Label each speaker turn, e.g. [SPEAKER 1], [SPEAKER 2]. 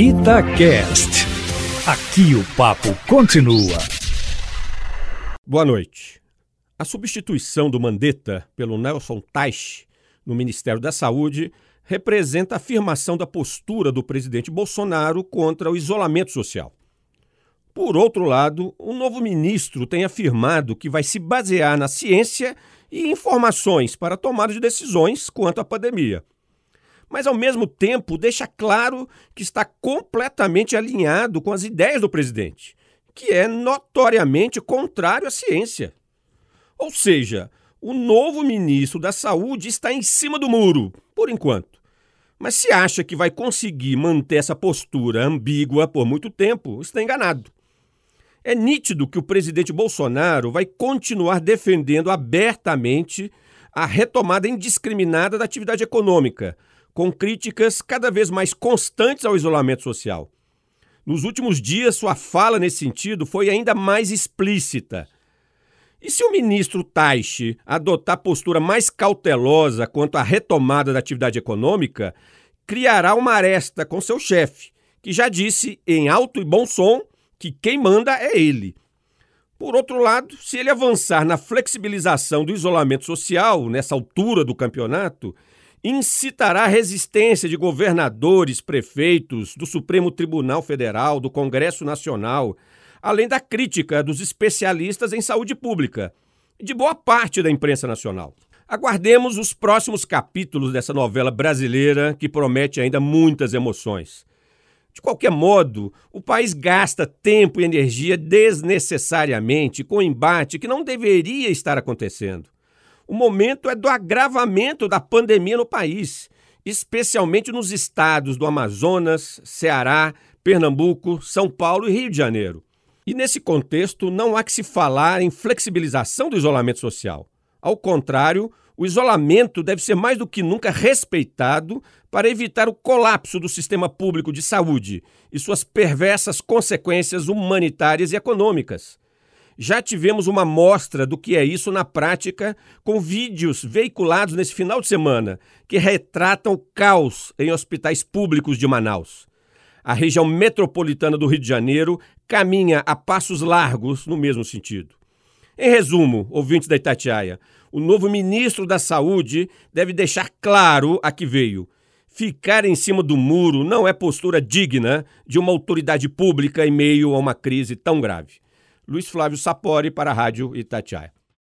[SPEAKER 1] Itacast. Aqui o papo continua.
[SPEAKER 2] Boa noite. A substituição do Mandetta pelo Nelson Teich no Ministério da Saúde representa a afirmação da postura do presidente Bolsonaro contra o isolamento social. Por outro lado, o novo ministro tem afirmado que vai se basear na ciência e informações para tomar de decisões quanto à pandemia. Mas, ao mesmo tempo, deixa claro que está completamente alinhado com as ideias do presidente, que é notoriamente contrário à ciência. Ou seja, o novo ministro da Saúde está em cima do muro, por enquanto. Mas se acha que vai conseguir manter essa postura ambígua por muito tempo, está enganado. É nítido que o presidente Bolsonaro vai continuar defendendo abertamente a retomada indiscriminada da atividade econômica, com críticas cada vez mais constantes ao isolamento social. Nos últimos dias, sua fala nesse sentido foi ainda mais explícita. E se o ministro Taishi adotar postura mais cautelosa quanto à retomada da atividade econômica, criará uma aresta com seu chefe, que já disse em alto e bom som que quem manda é ele. Por outro lado, se ele avançar na flexibilização do isolamento social nessa altura do campeonato, incitará a resistência de governadores, prefeitos, do Supremo Tribunal Federal, do Congresso Nacional, além da crítica dos especialistas em saúde pública de boa parte da imprensa nacional. Aguardemos os próximos capítulos dessa novela brasileira que promete ainda muitas emoções. De qualquer modo, o país gasta tempo e energia desnecessariamente com um embate que não deveria estar acontecendo. O momento é do agravamento da pandemia no país, especialmente nos estados do Amazonas, Ceará, Pernambuco, São Paulo e Rio de Janeiro. E nesse contexto, não há que se falar em flexibilização do isolamento social. Ao contrário, o isolamento deve ser mais do que nunca respeitado para evitar o colapso do sistema público de saúde e suas perversas consequências humanitárias e econômicas. Já tivemos uma mostra do que é isso na prática com vídeos veiculados nesse final de semana que retratam o caos em hospitais públicos de Manaus. A região metropolitana do Rio de Janeiro caminha a passos largos no mesmo sentido. Em resumo, ouvintes da Itatiaia, o novo ministro da Saúde deve deixar claro a que veio. Ficar em cima do muro não é postura digna de uma autoridade pública em meio a uma crise tão grave. Luiz Flávio Sapori para a Rádio Itatiaia.